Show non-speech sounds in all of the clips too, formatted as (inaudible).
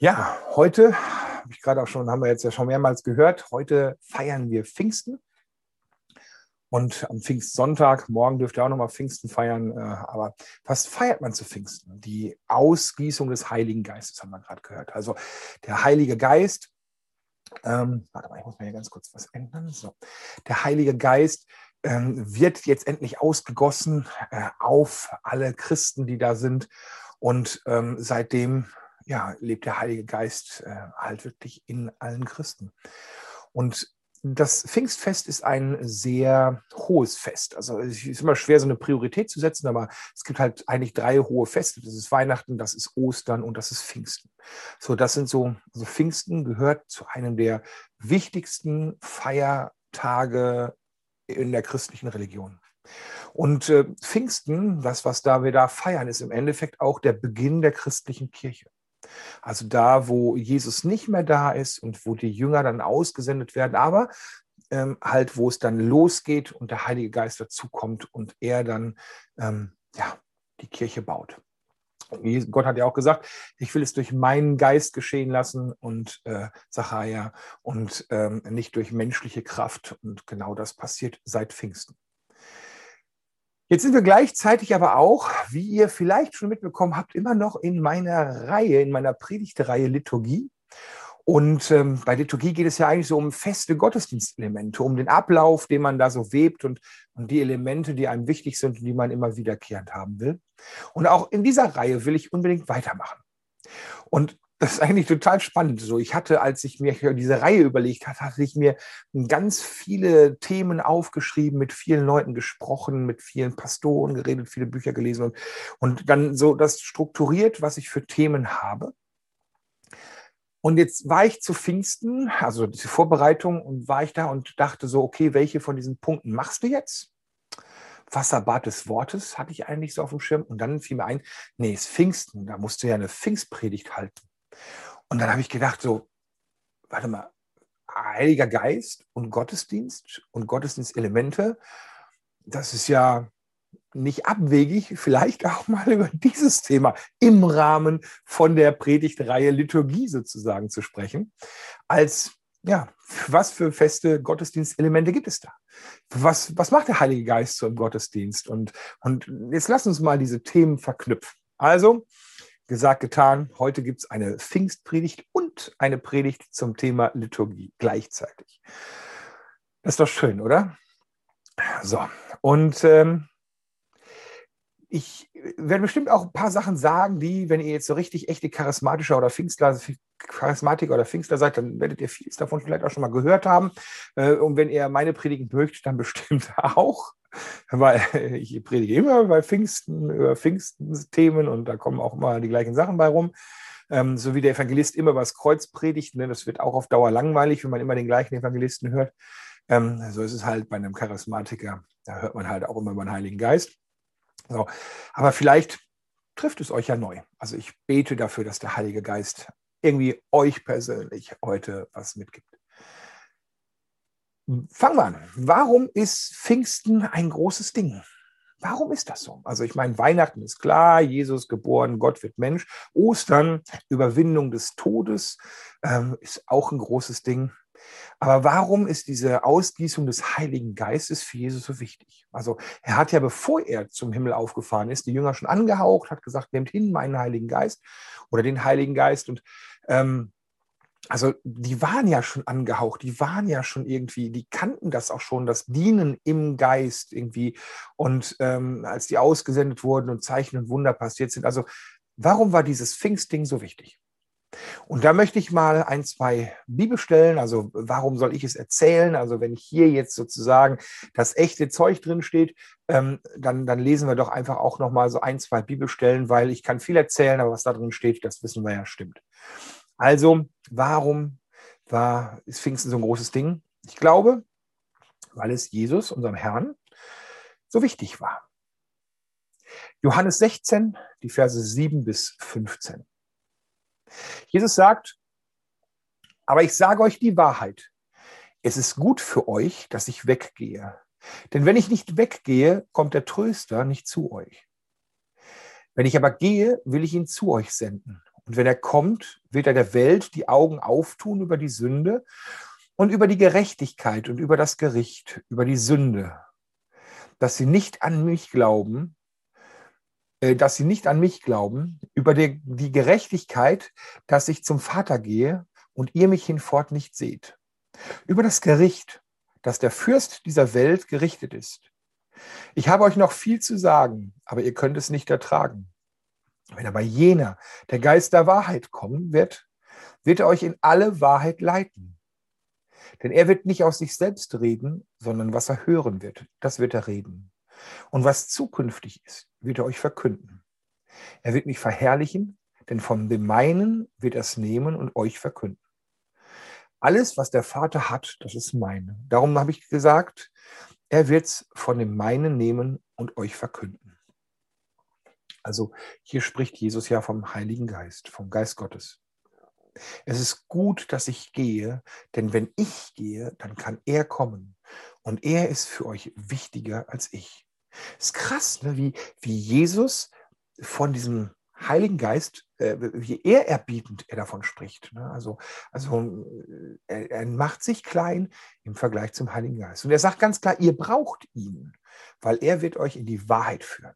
Ja, heute, habe ich gerade auch schon, haben wir jetzt ja schon mehrmals gehört, heute feiern wir Pfingsten. Und am Pfingstsonntag, morgen dürft ihr auch nochmal Pfingsten feiern. Äh, aber was feiert man zu Pfingsten? Die Ausgießung des Heiligen Geistes, haben wir gerade gehört. Also der Heilige Geist, ähm, warte mal, ich muss mal hier ganz kurz was ändern. So. Der Heilige Geist ähm, wird jetzt endlich ausgegossen äh, auf alle Christen, die da sind. Und ähm, seitdem ja, lebt der Heilige Geist äh, halt wirklich in allen Christen. Und das Pfingstfest ist ein sehr hohes Fest. Also es ist immer schwer, so eine Priorität zu setzen, aber es gibt halt eigentlich drei hohe Feste. Das ist Weihnachten, das ist Ostern und das ist Pfingsten. So, das sind so, also Pfingsten gehört zu einem der wichtigsten Feiertage in der christlichen Religion. Und äh, Pfingsten, das, was da wir da feiern, ist im Endeffekt auch der Beginn der christlichen Kirche. Also da, wo Jesus nicht mehr da ist und wo die Jünger dann ausgesendet werden, aber ähm, halt, wo es dann losgeht und der Heilige Geist dazukommt und er dann ähm, ja, die Kirche baut. Gott hat ja auch gesagt, ich will es durch meinen Geist geschehen lassen und äh, Sacharja und ähm, nicht durch menschliche Kraft. Und genau das passiert seit Pfingsten. Jetzt sind wir gleichzeitig aber auch, wie ihr vielleicht schon mitbekommen habt, immer noch in meiner Reihe, in meiner Predigtreihe Liturgie. Und ähm, bei Liturgie geht es ja eigentlich so um feste Gottesdienstelemente, um den Ablauf, den man da so webt und, und die Elemente, die einem wichtig sind und die man immer wiederkehrend haben will. Und auch in dieser Reihe will ich unbedingt weitermachen. Und das ist eigentlich total spannend. So, ich hatte, als ich mir diese Reihe überlegt hatte, hatte ich mir ganz viele Themen aufgeschrieben, mit vielen Leuten gesprochen, mit vielen Pastoren geredet, viele Bücher gelesen und, und dann so das strukturiert, was ich für Themen habe. Und jetzt war ich zu Pfingsten, also diese Vorbereitung, und war ich da und dachte so, okay, welche von diesen Punkten machst du jetzt? Wasserbad des Wortes hatte ich eigentlich so auf dem Schirm. Und dann fiel mir ein, nee, es ist Pfingsten, da musst du ja eine Pfingstpredigt halten. Und dann habe ich gedacht, so, warte mal, Heiliger Geist und Gottesdienst und Gottesdienstelemente, das ist ja nicht abwegig, vielleicht auch mal (laughs) über dieses Thema im Rahmen von der Predigtreihe Liturgie sozusagen zu sprechen. Als, ja, was für feste Gottesdienstelemente gibt es da? Was, was macht der Heilige Geist so im Gottesdienst? Und, und jetzt lass uns mal diese Themen verknüpfen. Also, gesagt, getan. Heute gibt es eine Pfingstpredigt und eine Predigt zum Thema Liturgie gleichzeitig. Das ist doch schön, oder? So, und ähm, ich werde bestimmt auch ein paar Sachen sagen, die, wenn ihr jetzt so richtig echte charismatischer oder Pfingstler, Charismatiker oder Pfingstler seid, dann werdet ihr vieles davon vielleicht auch schon mal gehört haben. Äh, und wenn ihr meine Predigen mögt, dann (laughs) bestimmt auch weil (laughs) ich predige immer bei Pfingsten, über Pfingsten-Themen und da kommen auch immer die gleichen Sachen bei rum. Ähm, so wie der Evangelist immer was Kreuz predigt, ne, das wird auch auf Dauer langweilig, wenn man immer den gleichen Evangelisten hört. Ähm, so ist es halt bei einem Charismatiker, da hört man halt auch immer über den Heiligen Geist. So. Aber vielleicht trifft es euch ja neu. Also ich bete dafür, dass der Heilige Geist irgendwie euch persönlich heute was mitgibt. Fangen wir an. Warum ist Pfingsten ein großes Ding? Warum ist das so? Also ich meine, Weihnachten ist klar, Jesus geboren, Gott wird Mensch. Ostern, Überwindung des Todes, ähm, ist auch ein großes Ding. Aber warum ist diese Ausgießung des Heiligen Geistes für Jesus so wichtig? Also er hat ja, bevor er zum Himmel aufgefahren ist, die Jünger schon angehaucht, hat gesagt, nehmt hin meinen Heiligen Geist oder den Heiligen Geist. Und ähm, also die waren ja schon angehaucht, die waren ja schon irgendwie, die kannten das auch schon, das Dienen im Geist irgendwie. Und ähm, als die ausgesendet wurden und Zeichen und Wunder passiert sind, also warum war dieses Pfingstding so wichtig? Und da möchte ich mal ein, zwei Bibelstellen, also warum soll ich es erzählen? Also wenn hier jetzt sozusagen das echte Zeug drin steht, ähm, dann, dann lesen wir doch einfach auch nochmal so ein, zwei Bibelstellen, weil ich kann viel erzählen, aber was da drin steht, das wissen wir ja stimmt. Also, warum war, ist Pfingsten so ein großes Ding? Ich glaube, weil es Jesus, unserem Herrn, so wichtig war. Johannes 16, die Verse 7 bis 15. Jesus sagt, aber ich sage euch die Wahrheit. Es ist gut für euch, dass ich weggehe. Denn wenn ich nicht weggehe, kommt der Tröster nicht zu euch. Wenn ich aber gehe, will ich ihn zu euch senden. Und wenn er kommt, wird er der Welt die Augen auftun über die Sünde und über die Gerechtigkeit und über das Gericht, über die Sünde, dass sie nicht an mich glauben, dass sie nicht an mich glauben, über die, die Gerechtigkeit, dass ich zum Vater gehe und ihr mich hinfort nicht seht, über das Gericht, dass der Fürst dieser Welt gerichtet ist. Ich habe euch noch viel zu sagen, aber ihr könnt es nicht ertragen. Wenn aber jener, der Geist der Wahrheit kommen wird, wird er euch in alle Wahrheit leiten. Denn er wird nicht aus sich selbst reden, sondern was er hören wird, das wird er reden. Und was zukünftig ist, wird er euch verkünden. Er wird mich verherrlichen, denn von dem meinen wird er es nehmen und euch verkünden. Alles, was der Vater hat, das ist meine. Darum habe ich gesagt, er wird es von dem meinen nehmen und euch verkünden. Also hier spricht Jesus ja vom Heiligen Geist, vom Geist Gottes. Es ist gut, dass ich gehe, denn wenn ich gehe, dann kann er kommen. Und er ist für euch wichtiger als ich. Es ist krass, ne? wie, wie Jesus von diesem Heiligen Geist, äh, wie ehrerbietend er davon spricht. Ne? Also, also äh, er, er, macht sich klein im Vergleich zum Heiligen Geist. Und er sagt ganz klar, ihr braucht ihn, weil er wird euch in die Wahrheit führen.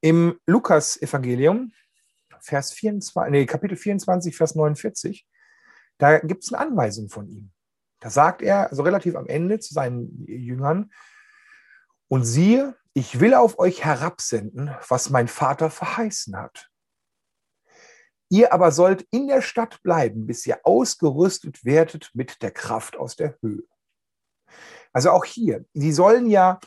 Im Lukas-Evangelium, Vers 24, nee, Kapitel 24, Vers 49, da gibt es eine Anweisung von ihm. Da sagt er, also relativ am Ende zu seinen Jüngern, und siehe, ich will auf euch herabsenden, was mein Vater verheißen hat. Ihr aber sollt in der Stadt bleiben, bis ihr ausgerüstet werdet mit der Kraft aus der Höhe. Also auch hier, sie sollen ja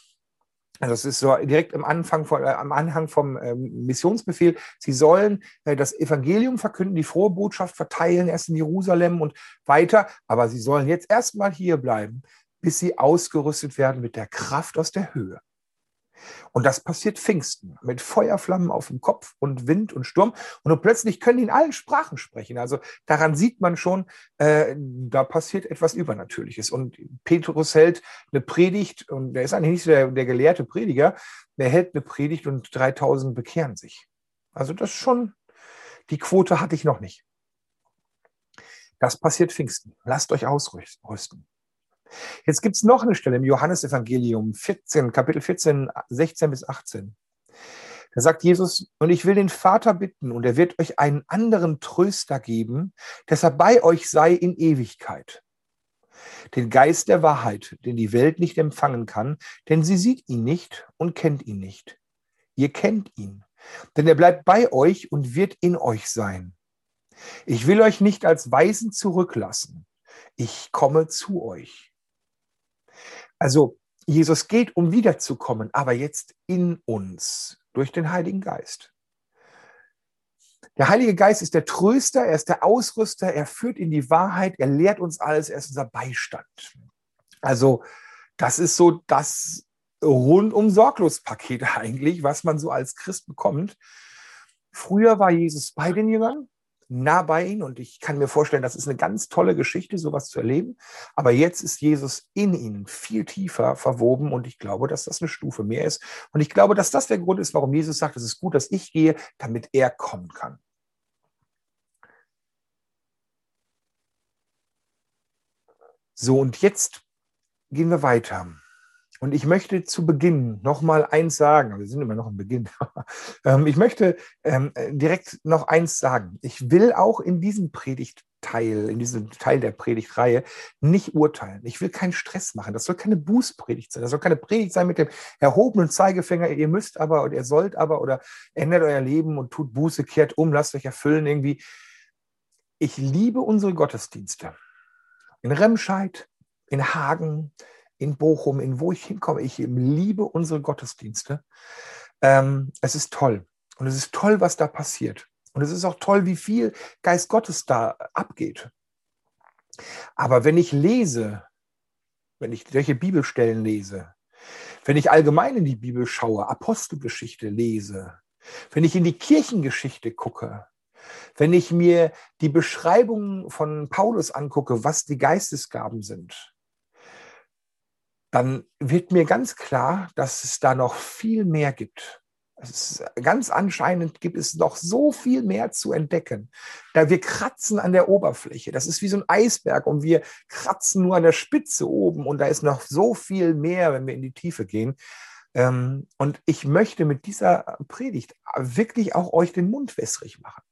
also es ist so direkt am Anfang von, äh, am Anhang vom ähm, Missionsbefehl. Sie sollen äh, das Evangelium verkünden, die frohe Botschaft verteilen, erst in Jerusalem und weiter. Aber sie sollen jetzt erstmal hier bleiben, bis sie ausgerüstet werden mit der Kraft aus der Höhe. Und das passiert Pfingsten mit Feuerflammen auf dem Kopf und Wind und Sturm. Und plötzlich können die in allen Sprachen sprechen. Also daran sieht man schon, äh, da passiert etwas Übernatürliches. Und Petrus hält eine Predigt und der ist eigentlich nicht der, der gelehrte Prediger. Der hält eine Predigt und 3000 bekehren sich. Also das schon, die Quote hatte ich noch nicht. Das passiert Pfingsten. Lasst euch ausrüsten. Jetzt gibt es noch eine Stelle im Johannesevangelium 14, Kapitel 14, 16 bis 18. Da sagt Jesus, und ich will den Vater bitten, und er wird euch einen anderen Tröster geben, dass er bei euch sei in Ewigkeit. Den Geist der Wahrheit, den die Welt nicht empfangen kann, denn sie sieht ihn nicht und kennt ihn nicht. Ihr kennt ihn, denn er bleibt bei euch und wird in euch sein. Ich will euch nicht als Weisen zurücklassen. Ich komme zu euch. Also Jesus geht, um wiederzukommen, aber jetzt in uns durch den Heiligen Geist. Der Heilige Geist ist der Tröster, er ist der Ausrüster, er führt in die Wahrheit, er lehrt uns alles, er ist unser Beistand. Also das ist so das rundum sorglos Paket (laughs) eigentlich, was man so als Christ bekommt. Früher war Jesus bei den Jüngern, nah bei ihnen und ich kann mir vorstellen, das ist eine ganz tolle Geschichte, sowas zu erleben. Aber jetzt ist Jesus in ihnen viel tiefer verwoben und ich glaube, dass das eine Stufe mehr ist. Und ich glaube, dass das der Grund ist, warum Jesus sagt, es ist gut, dass ich gehe, damit er kommen kann. So, und jetzt gehen wir weiter. Und ich möchte zu Beginn noch mal eins sagen. Wir sind immer noch im Beginn. (laughs) Ähm, ich möchte ähm, direkt noch eins sagen. Ich will auch in diesem Predigtteil, in diesem Teil der Predigtreihe nicht urteilen. Ich will keinen Stress machen. Das soll keine Bußpredigt sein. Das soll keine Predigt sein mit dem erhobenen Zeigefinger. Ihr müsst aber oder ihr sollt aber oder ändert euer Leben und tut Buße, kehrt um, lasst euch erfüllen irgendwie. Ich liebe unsere Gottesdienste. In Remscheid, in Hagen, in Bochum, in wo ich hinkomme. Ich liebe unsere Gottesdienste. Ähm, es ist toll. Und es ist toll, was da passiert. Und es ist auch toll, wie viel Geist Gottes da abgeht. Aber wenn ich lese, wenn ich solche Bibelstellen lese, wenn ich allgemein in die Bibel schaue, Apostelgeschichte lese, wenn ich in die Kirchengeschichte gucke, wenn ich mir die Beschreibungen von Paulus angucke, was die Geistesgaben sind, dann wird mir ganz klar, dass es da noch viel mehr gibt. Ist, ganz anscheinend gibt es noch so viel mehr zu entdecken. Da wir kratzen an der Oberfläche. Das ist wie so ein Eisberg und wir kratzen nur an der Spitze oben und da ist noch so viel mehr, wenn wir in die Tiefe gehen. Ähm, und ich möchte mit dieser Predigt wirklich auch euch den Mund wässrig machen.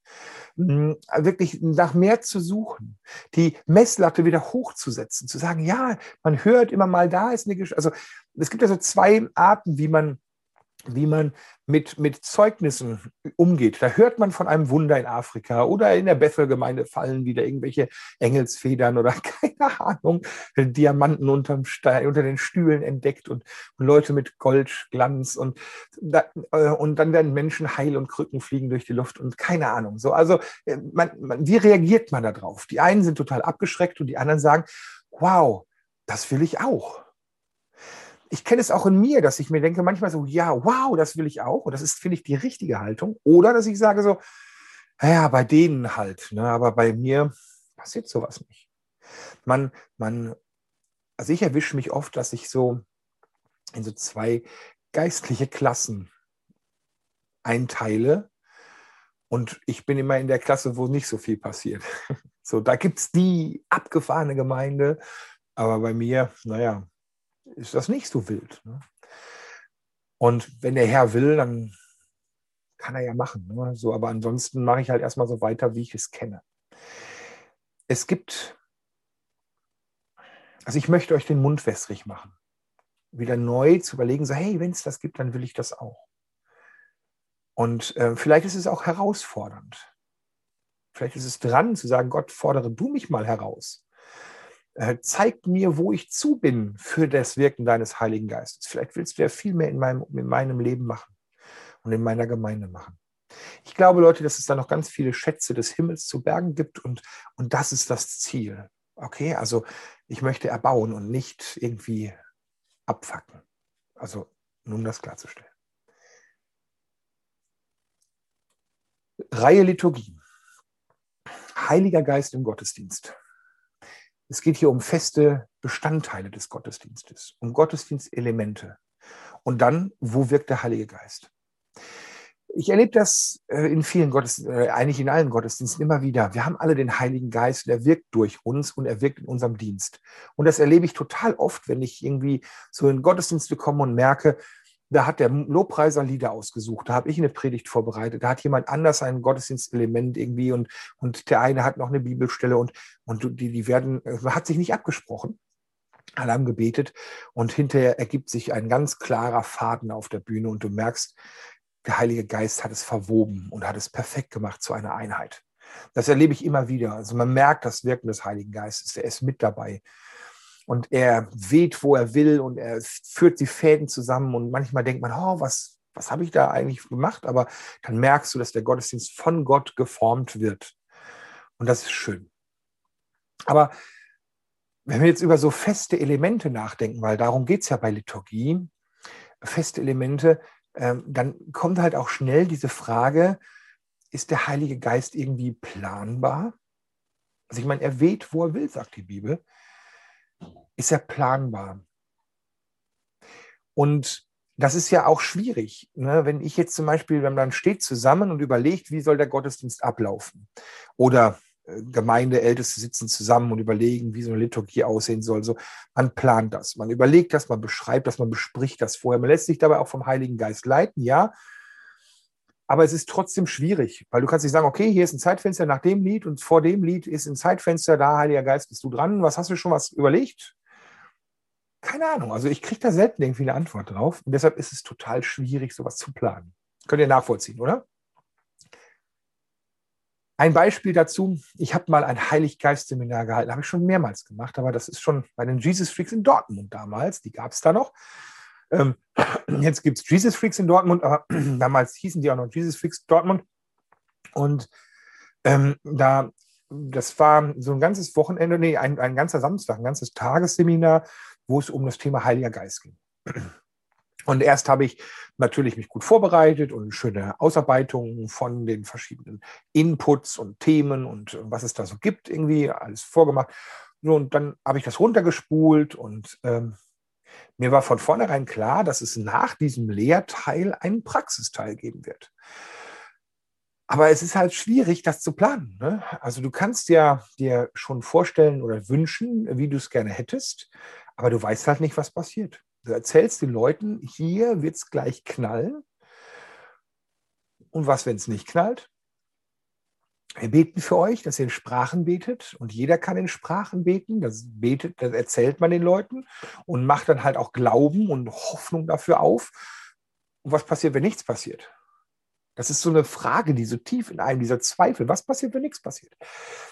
Mm, wirklich nach mehr zu suchen, die Messlatte wieder hochzusetzen, zu sagen, ja, man hört immer mal, da ist eine Geschichte. Also es gibt ja so zwei Arten, wie man wie man mit, mit Zeugnissen umgeht. Da hört man von einem Wunder in Afrika oder in der Bethel-Gemeinde fallen wieder irgendwelche Engelsfedern oder (laughs) keine Ahnung, Diamanten unterm Stein, unter den Stühlen entdeckt und, Leute mit Goldglanz und, da, äh, und dann werden Menschen heil und Krücken fliegen durch die Luft und keine Ahnung. So, also äh, man, man, wie reagiert man darauf? Die einen sind total abgeschreckt und die anderen sagen, wow, das will ich auch ich kenne es auch in mir, dass ich mir denke manchmal so, ja, wow, das will ich auch. Und das ist, finde ich, die richtige Haltung. Oder dass ich sage so, ja, bei denen halt. Ne? Aber bei mir passiert sowas nicht. Man, man, also ich erwische mich oft, dass ich so in so zwei geistliche Klassen einteile. Und ich bin immer in der Klasse, wo nicht so viel passiert. (laughs) So, da gibt es die abgefahrene Gemeinde. Aber bei mir, naja, ist das nicht so wild. Ne? Und wenn der Herr will, dann kann er ja machen. Ne? So, aber ansonsten mache ich halt erstmal so weiter, wie ich es kenne. Es gibt, also ich möchte euch den Mund wässrig machen. Wieder neu zu überlegen, so, hey, wenn es das gibt, dann will ich das auch. Und äh, vielleicht ist es auch herausfordernd. Vielleicht ist es dran zu sagen, Gott, fordere du mich mal heraus. Äh, zeig mir, wo ich zu bin für das Wirken deines Heiligen Geistes. Vielleicht willst du ja viel mehr in meinem, in meinem Leben machen und in meiner Gemeinde machen. Ich glaube, Leute, dass es da noch ganz viele Schätze des Himmels zu bergen gibt und, und das ist das Ziel. Okay, also ich möchte erbauen und nicht irgendwie abfacken. Also nur um das klarzustellen. Reihe Liturgie. Heiliger Geist im Gottesdienst. Es geht hier um feste Bestandteile des Gottesdienstes, um Gottesdienstelemente. Und dann, wo wirkt der Heilige Geist? Ich erlebe das äh, in vielen Gottesdiensten, äh, eigentlich in allen Gottesdiensten immer wieder. Wir haben alle den Heiligen Geist, der wirkt durch uns und er wirkt in unserem Dienst. Und das erlebe ich total oft, wenn ich irgendwie so in Gottesdienste komme und merke, da hat der Lobpreiser Lieder ausgesucht, da habe ich eine Predigt vorbereitet, da hat jemand anders ein Gottesdienstelement irgendwie und, und der eine hat noch eine Bibelstelle und, und die, die werden, man hat sich nicht abgesprochen. Alle haben gebetet und hinterher ergibt sich ein ganz klarer Faden auf der Bühne und du merkst, der Heilige Geist hat es verwoben und hat es perfekt gemacht zu einer Einheit. Das erlebe ich immer wieder. Also man merkt das Wirken des Heiligen Geistes, er ist mit dabei und er weht, wo er will und er führt die Fäden zusammen und manchmal denkt man, oh, was, was habe ich da eigentlich gemacht? Aber dann merkst du, dass der Gottesdienst von Gott geformt wird. Und das ist schön. Aber wenn wir jetzt über so feste Elemente nachdenken, weil darum geht es ja bei Liturgie, feste Elemente, ähm, dann kommt halt auch schnell diese Frage, ist der Heilige Geist irgendwie planbar? Also ich meine, er weht, wo er will, sagt die Bibel ist er planbar. Und das ist ja auch schwierig. Ne? Wenn ich jetzt zum Beispiel, wenn man steht zusammen und überlegt, wie soll der Gottesdienst ablaufen? Oder äh, Gemeindeälteste sitzen zusammen und überlegen, wie so eine Liturgie aussehen soll. So, man plant das, man überlegt das, man beschreibt das, man bespricht das vorher. Man lässt sich dabei auch vom Heiligen Geist leiten, ja. Aber es ist trotzdem schwierig, weil du kannst nicht sagen, okay, hier ist ein Zeitfenster nach dem Lied und vor dem Lied ist ein Zeitfenster, da, Heiliger Geist, bist du dran. Was hast du schon was überlegt? Keine Ahnung. Also ich kriege da selten irgendwie eine Antwort drauf. Und deshalb ist es total schwierig, sowas zu planen. Könnt ihr nachvollziehen, oder? Ein Beispiel dazu, ich habe mal ein Heiliggeist-Seminar gehalten, habe ich schon mehrmals gemacht, aber das ist schon bei den Jesus Freaks in Dortmund damals, die gab es da noch. Ähm, (clears throat) jetzt gibt es Jesus Freaks in Dortmund, aber (clears throat) damals hießen die auch noch Jesus Freaks Dortmund. Und ähm, da, das war so ein ganzes Wochenende, nee, ein, ein ganzer Samstag, ein ganzes Tagesseminar, wo es um das Thema Heiliger Geist ging. Und erst habe ich natürlich mich gut vorbereitet und schöne Ausarbeitungen von den verschiedenen Inputs und Themen und was es da so gibt, irgendwie alles vorgemacht. Und dann habe ich das runtergespult und ähm, Mir war von vornherein klar, dass es nach diesem Lehrteil einen Praxisteil geben wird. Aber es ist halt schwierig, das zu planen. Ne? Also du kannst ja dir schon vorstellen oder wünschen, wie du es gerne hättest, aber du weißt halt nicht, was passiert. Du erzählst den Leuten, hier wird es gleich knallen. Und was, wenn es nicht knallt? Wir beten für euch, dass ihr in Sprachen betet und jeder kann in Sprachen beten. Das betet, das erzählt man den Leuten und macht dann halt auch Glauben und Hoffnung dafür auf. Und was passiert, wenn nichts passiert? Das ist so eine Frage, die so tief in einem, dieser Zweifel, was passiert, wenn nichts passiert?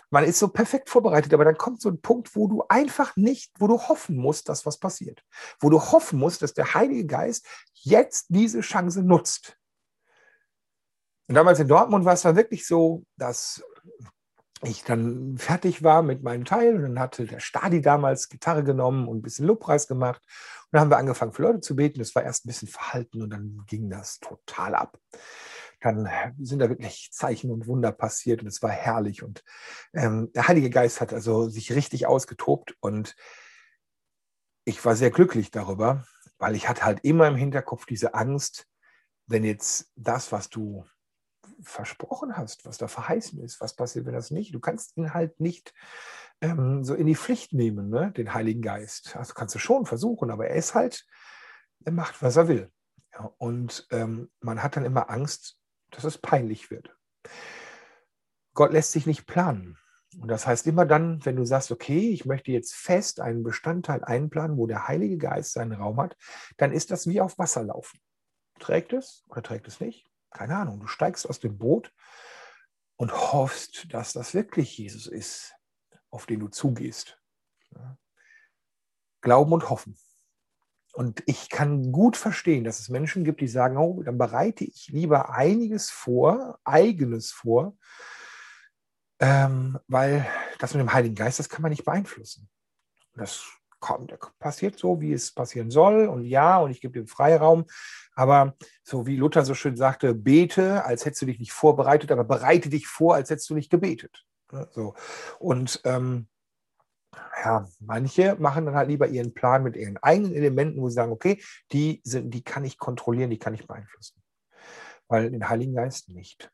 Man ist so perfekt vorbereitet, aber dann kommt so ein Punkt, wo du einfach nicht, wo du hoffen musst, dass was passiert. Wo du hoffen musst, dass der Heilige Geist jetzt diese Chance nutzt. Und damals in Dortmund war es dann wirklich so, dass ich dann fertig war mit meinem Teil und dann hatte der Stadi damals Gitarre genommen und ein bisschen Lobpreis gemacht. Und dann haben wir angefangen für Leute zu beten. Das war erst ein bisschen verhalten und dann ging das total ab dann sind da wirklich Zeichen und Wunder passiert und es war herrlich. Und ähm, der Heilige Geist hat also sich richtig ausgetobt und ich war sehr glücklich darüber, weil ich hatte halt immer im Hinterkopf diese Angst, wenn jetzt das, was du versprochen hast, was da verheißen ist, was passiert, wenn das nicht? Du kannst ihn halt nicht ähm, so in die Pflicht nehmen, ne? den Heiligen Geist. Also kannst du schon versuchen, aber er ist halt, er macht, was er will. Ja, und ähm, man hat dann immer Angst, dass es peinlich wird. Gott lässt sich nicht planen. Und das heißt immer dann, wenn du sagst, okay, ich möchte jetzt fest einen Bestandteil einplanen, wo der Heilige Geist seinen Raum hat, dann ist das wie auf Wasser laufen. Trägt es oder trägt es nicht? Keine Ahnung. Du steigst aus dem Boot und hoffst, dass das wirklich Jesus ist, auf den du zugehst. Glauben und hoffen. Und ich kann gut verstehen, dass es Menschen gibt, die sagen, oh, dann bereite ich lieber einiges vor, eigenes vor, ähm, weil das mit dem Heiligen Geist, das kann man nicht beeinflussen. Das kommt, passiert so, wie es passieren soll. Und ja, und ich gebe dem Freiraum. Aber so wie Luther so schön sagte, bete, als hättest du dich nicht vorbereitet, aber bereite dich vor, als hättest du nicht gebetet. So. Und ähm, ja, manche machen dann halt lieber ihren Plan mit ihren eigenen Elementen, wo sie sagen, okay, die, sind, die kann ich kontrollieren, die kann ich beeinflussen. Weil den Heiligen Geist nicht.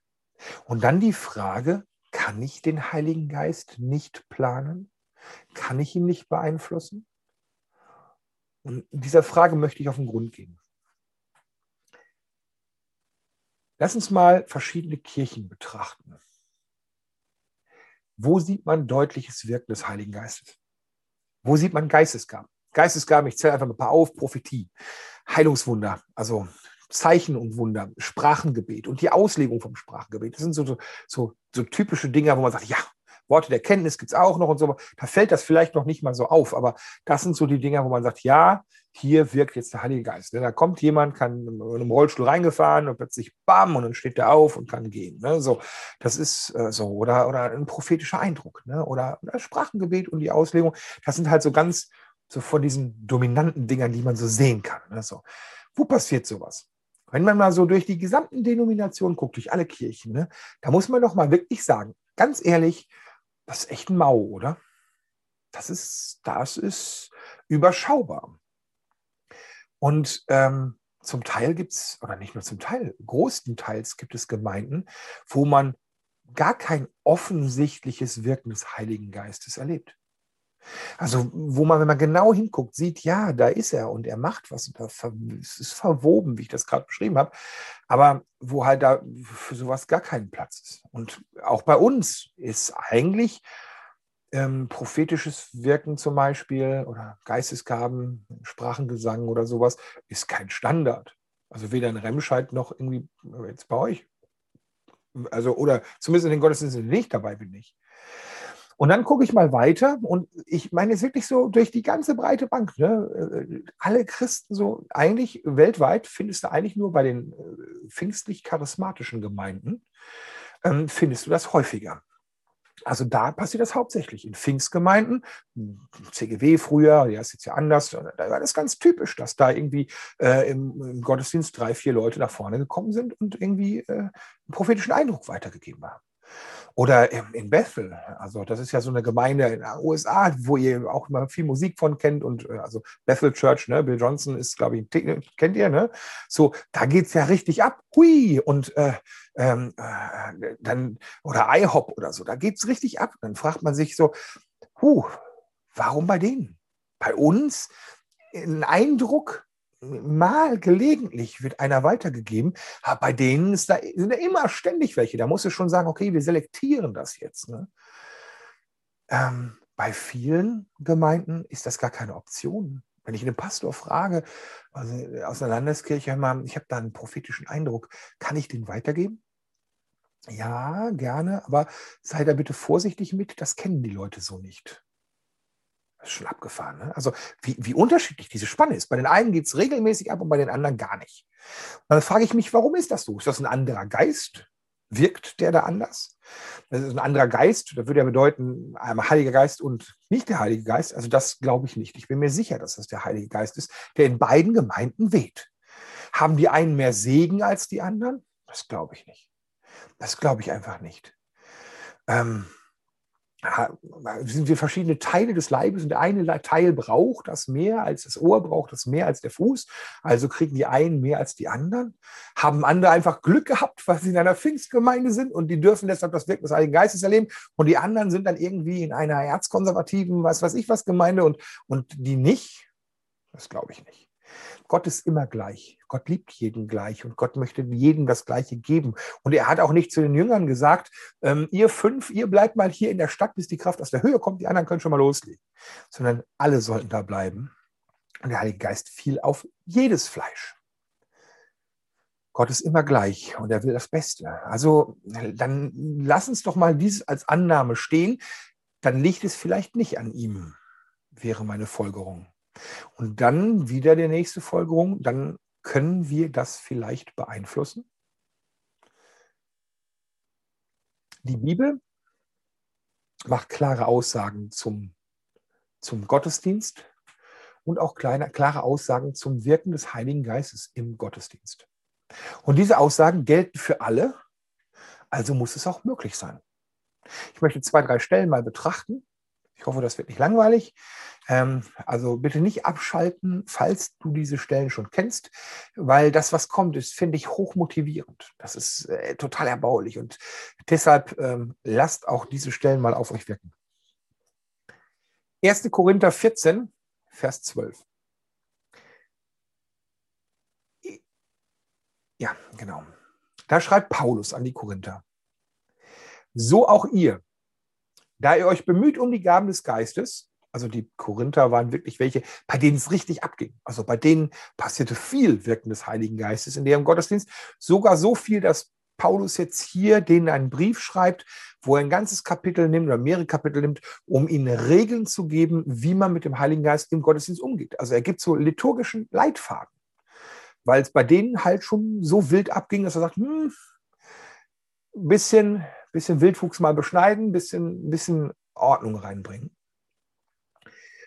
Und dann die Frage, kann ich den Heiligen Geist nicht planen? Kann ich ihn nicht beeinflussen? Und dieser Frage möchte ich auf den Grund gehen. Lass uns mal verschiedene Kirchen betrachten. Wo sieht man deutliches Wirken des Heiligen Geistes? Wo sieht man Geistesgaben? Geistesgaben, ich zähle einfach ein paar auf, Prophetie, Heilungswunder, also Zeichen und Wunder, Sprachengebet und die Auslegung vom Sprachengebet. Das sind so, so, so typische Dinge, wo man sagt, ja, Worte der Kenntnis gibt es auch noch und so. Da fällt das vielleicht noch nicht mal so auf, aber das sind so die Dinge, wo man sagt, ja, hier wirkt jetzt der Heilige Geist. Ne? Da kommt jemand, kann in einem Rollstuhl reingefahren und plötzlich bam und dann steht er auf und kann gehen. Ne? So, das ist äh, so. Oder, oder ein prophetischer Eindruck. Ne? Oder, oder Sprachengebet und die Auslegung. Das sind halt so ganz so von diesen dominanten Dingern, die man so sehen kann. Ne? So. Wo passiert sowas? Wenn man mal so durch die gesamten Denominationen guckt, durch alle Kirchen, ne, da muss man doch mal wirklich sagen, ganz ehrlich, das ist echt ein Mau, oder? Das ist, das ist überschaubar. Und ähm, zum Teil gibt es, oder nicht nur zum Teil, größtenteils gibt es Gemeinden, wo man gar kein offensichtliches Wirken des Heiligen Geistes erlebt. Also, wo man, wenn man genau hinguckt, sieht, ja, da ist er und er macht was und es ist verwoben, wie ich das gerade beschrieben habe, aber wo halt da für sowas gar kein Platz ist. Und auch bei uns ist eigentlich ähm, prophetisches Wirken zum Beispiel oder Geistesgaben, Sprachengesang oder sowas, ist kein Standard. Also weder in Remscheid noch irgendwie jetzt bei euch. Also, oder zumindest in den Gottesdiensten nicht dabei bin ich. Und dann gucke ich mal weiter und ich meine es wirklich so durch die ganze breite Bank. Ne? Alle Christen so, eigentlich weltweit findest du eigentlich nur bei den äh, pfingstlich-charismatischen Gemeinden, ähm, findest du das häufiger. Also da passiert das hauptsächlich in Pfingstgemeinden, CGW früher, ja ist jetzt ja anders, da war das ganz typisch, dass da irgendwie äh, im, im, Gottesdienst drei, vier Leute nach vorne gekommen sind und irgendwie äh, einen prophetischen Eindruck weitergegeben haben. Oder in Bethel, also das ist ja so eine Gemeinde in den USA, wo ihr auch immer viel Musik von kennt und äh, also Bethel Church, ne, Bill Johnson ist, glaube ich, kennt ihr, ne? So, da geht es ja richtig ab. Hui! Und äh, ähm, äh, dann, oder IHOP oder so, da geht es richtig ab. Dann fragt man sich so, huh, warum bei denen? Bei uns ein Eindruck, mal gelegentlich wird einer weitergegeben, bei denen da, sind da immer ständig welche. Da musst du schon sagen, okay, wir selektieren das jetzt. Ne? Ähm, bei vielen Gemeinden ist das gar keine Option. Wenn ich einen Pastor frage, also aus einer Landeskirche, ich habe da einen prophetischen Eindruck, kann ich den weitergeben? Ja, gerne, aber sei da bitte vorsichtig mit, das kennen die Leute so nicht. Das ist schon abgefahren. Ne? Also wie, wie unterschiedlich diese Spanne ist. Bei den einen geht es regelmäßig ab und bei den anderen gar nicht. Und dann frage ich mich, warum ist das so? Ist das ein anderer Geist? Wirkt der da anders? Das ist ein anderer Geist. Das würde ja bedeuten, einmal Heiliger Geist und nicht der Heilige Geist. Also das glaube ich nicht. Ich bin mir sicher, dass das der Heilige Geist ist, der in beiden Gemeinden weht. Haben die einen mehr Segen als die anderen? Das glaube ich nicht. Das glaube ich einfach nicht. Ähm, sind wir verschiedene Teile des Leibes und der eine Teil braucht das mehr als das Ohr, braucht das mehr als der Fuß. Also kriegen die einen mehr als die anderen. Haben andere einfach Glück gehabt, weil sie in einer Pfingstgemeinde sind und die dürfen deshalb das Wirken des Heiligen Geistes erleben. Und die anderen sind dann irgendwie in einer erzkonservativen, was weiß ich was Gemeinde und, und die nicht. Das glaube ich nicht. Gott ist immer gleich. Gott liebt jeden gleich und Gott möchte jedem das Gleiche geben. Und er hat auch nicht zu den Jüngern gesagt, ähm, ihr fünf, ihr bleibt mal hier in der Stadt, bis die Kraft aus der Höhe kommt, die anderen können schon mal loslegen. Sondern alle sollten da bleiben. Und der Heilige Geist fiel auf jedes Fleisch. Gott ist immer gleich und er will das Beste. Also dann lass uns doch mal dieses als Annahme stehen. Dann liegt es vielleicht nicht an ihm, wäre meine Folgerung. Und dann wieder die nächste Folgerung, dann können wir das vielleicht beeinflussen. Die Bibel macht klare Aussagen zum, zum Gottesdienst und auch kleine, klare Aussagen zum Wirken des Heiligen Geistes im Gottesdienst. Und diese Aussagen gelten für alle, also muss es auch möglich sein. Ich möchte zwei, drei Stellen mal betrachten. Ich hoffe, das wird nicht langweilig. Ähm, also bitte nicht abschalten, falls du diese Stellen schon kennst, weil das, was kommt, ist, finde ich, hochmotivierend. Das ist äh, total erbaulich und deshalb ähm, lasst auch diese Stellen mal auf euch wirken. 1. Korinther 14, Vers 12. Ja, genau. Da schreibt Paulus an die Korinther. So auch ihr, da ihr euch bemüht um die Gaben des Geistes, also die Korinther waren wirklich welche, bei denen es richtig abging. Also bei denen passierte viel Wirken des Heiligen Geistes in deren Gottesdienst. Sogar so viel, dass Paulus jetzt hier denen einen Brief schreibt, wo er ein ganzes Kapitel nimmt oder mehrere Kapitel nimmt, um ihnen Regeln zu geben, wie man mit dem Heiligen Geist im Gottesdienst umgeht. Also er gibt so liturgischen Leitfaden, weil es bei denen halt schon so wild abging, dass er sagt, hm, bisschen, bisschen Wildwuchs mal beschneiden, bisschen, bisschen Ordnung reinbringen.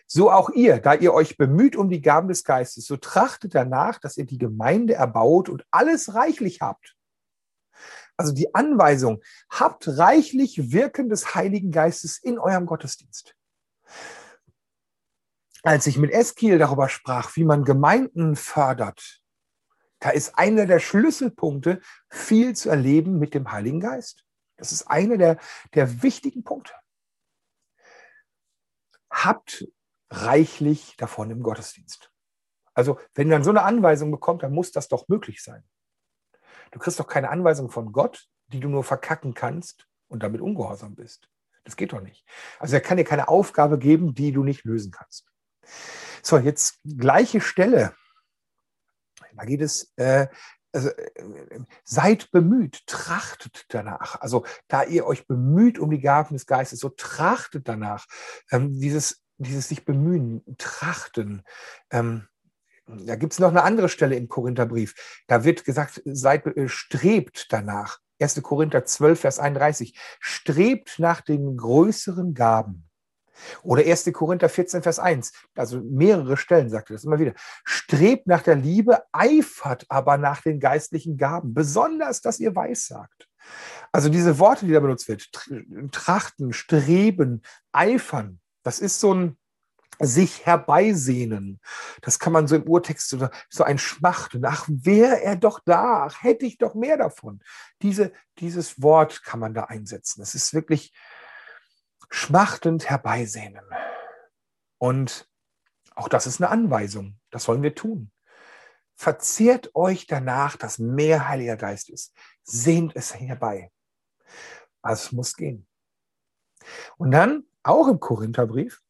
So auch ihr, da ihr euch bemüht um die Gaben des Geistes, so trachtet danach, dass ihr die Gemeinde erbaut und alles reichlich habt. Also die Anweisung, habt reichlich Wirken des Heiligen Geistes in eurem Gottesdienst. Als ich mit Eskiel darüber sprach, wie man Gemeinden fördert, da ist einer der Schlüsselpunkte, viel zu erleben mit dem Heiligen Geist. Das ist einer der, der wichtigen Punkte. Habt reichlich davon im Gottesdienst. Also, wenn man so eine Anweisung bekommt, dann muss das doch möglich sein. Du kriegst doch keine Anweisung von Gott, die du nur verkacken kannst und damit ungehorsam bist. Das geht doch nicht. Also er kann dir keine Aufgabe geben, die du nicht lösen kannst. So, jetzt gleiche Stelle. Da geht es, äh, also, äh, seid bemüht, trachtet danach. Also da ihr euch bemüht um die Gaben des Geistes, so trachtet danach. Ähm, dieses dieses sich bemühen, trachten. Ähm, da gibt es noch eine andere Stelle im Korintherbrief. Da wird gesagt, seid, äh, strebt danach. 1. Korinther 12, Vers 31. Strebt nach den größeren Gaben. Oder 1. Korinther 14, Vers 1. Also mehrere Stellen sagt er das immer wieder. Strebt nach der Liebe, eifert aber nach den geistlichen Gaben. Besonders, dass ihr weissagt. Also diese Worte, die da benutzt wird, trachten, streben, eifern, das ist so ein sich herbeisehnen. Das kann man so im Urtext so, so ein Schmachten. Ach, wäre er doch da, ach, hätte ich doch mehr davon. Diese, dieses Wort kann man da einsetzen. Es ist wirklich schmachtend herbeisehnen. Und auch das ist eine Anweisung. Das wollen wir tun. Verzehrt euch danach, dass mehr Heiliger Geist ist. Sehnt es herbei. Also es muss gehen. Und dann, auch im Korintherbrief,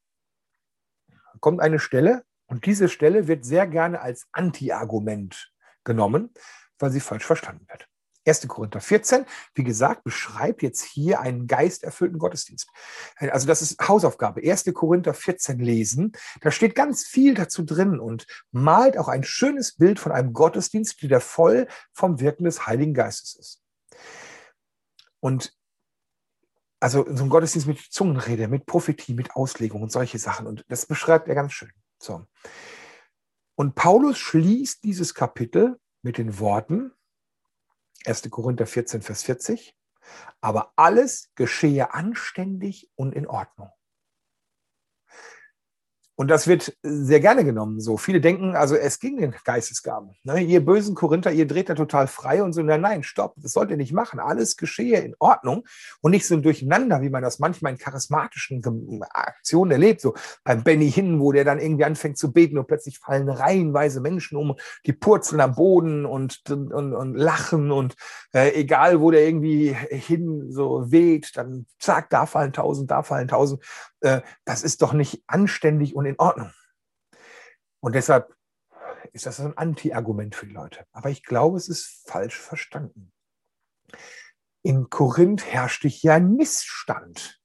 kommt eine Stelle und diese Stelle wird sehr gerne als Anti-Argument genommen, weil sie falsch verstanden wird. 1. Korinther 14, wie gesagt, beschreibt jetzt hier einen geisterfüllten Gottesdienst. Also das ist Hausaufgabe. 1. Korinther 14 lesen. Da steht ganz viel dazu drin und malt auch ein schönes Bild von einem Gottesdienst, der voll vom Wirken des Heiligen Geistes ist. Und also so ein Gottesdienst mit Zungenrede, mit Prophetie, mit Auslegung und solche Sachen. Und das beschreibt er ganz schön. So. Und Paulus schließt dieses Kapitel mit den Worten, 1. Korinther 14, Vers 40. Aber alles geschehe anständig und in Ordnung. Und das wird sehr gerne genommen. So viele denken, also es ging den Geistesgaben. Ne? Ihr bösen Korinther, ihr dreht da total frei und so. Nein, nein, stopp, das sollt ihr nicht machen. Alles geschehe in Ordnung und nicht so durcheinander, wie man das manchmal in charismatischen Aktionen erlebt. So beim Benny Hinn, wo der dann irgendwie anfängt zu beten und plötzlich fallen reihenweise Menschen um, die purzeln am Boden und, und, und lachen und äh, egal, wo der irgendwie hin so weht, dann zack, da fallen tausend, da fallen tausend. Äh, das ist doch nicht anständig und in Ordnung. Und deshalb ist das ein Anti-Argument für die Leute. Aber ich glaube, es ist falsch verstanden. In Korinth herrschte hier ein Missstand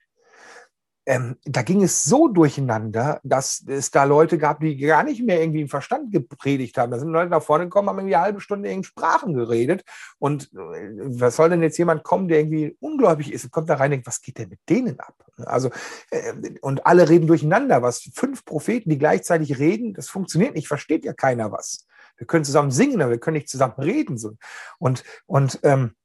ähm, da ging es so durcheinander, dass es da Leute gab, die gar nicht mehr irgendwie im Verstand gepredigt haben. Da sind Leute nach vorne gekommen, haben irgendwie eine halbe Stunde in Sprachen geredet. Und äh, was soll denn jetzt jemand kommen, der irgendwie ungläubig ist und kommt da rein und denkt, was geht denn mit denen ab? Also, äh, und alle reden durcheinander. Was fünf Propheten, die gleichzeitig reden, das funktioniert nicht, versteht ja keiner was. Wir können zusammen singen, aber wir können nicht zusammen reden. Und, und ähm,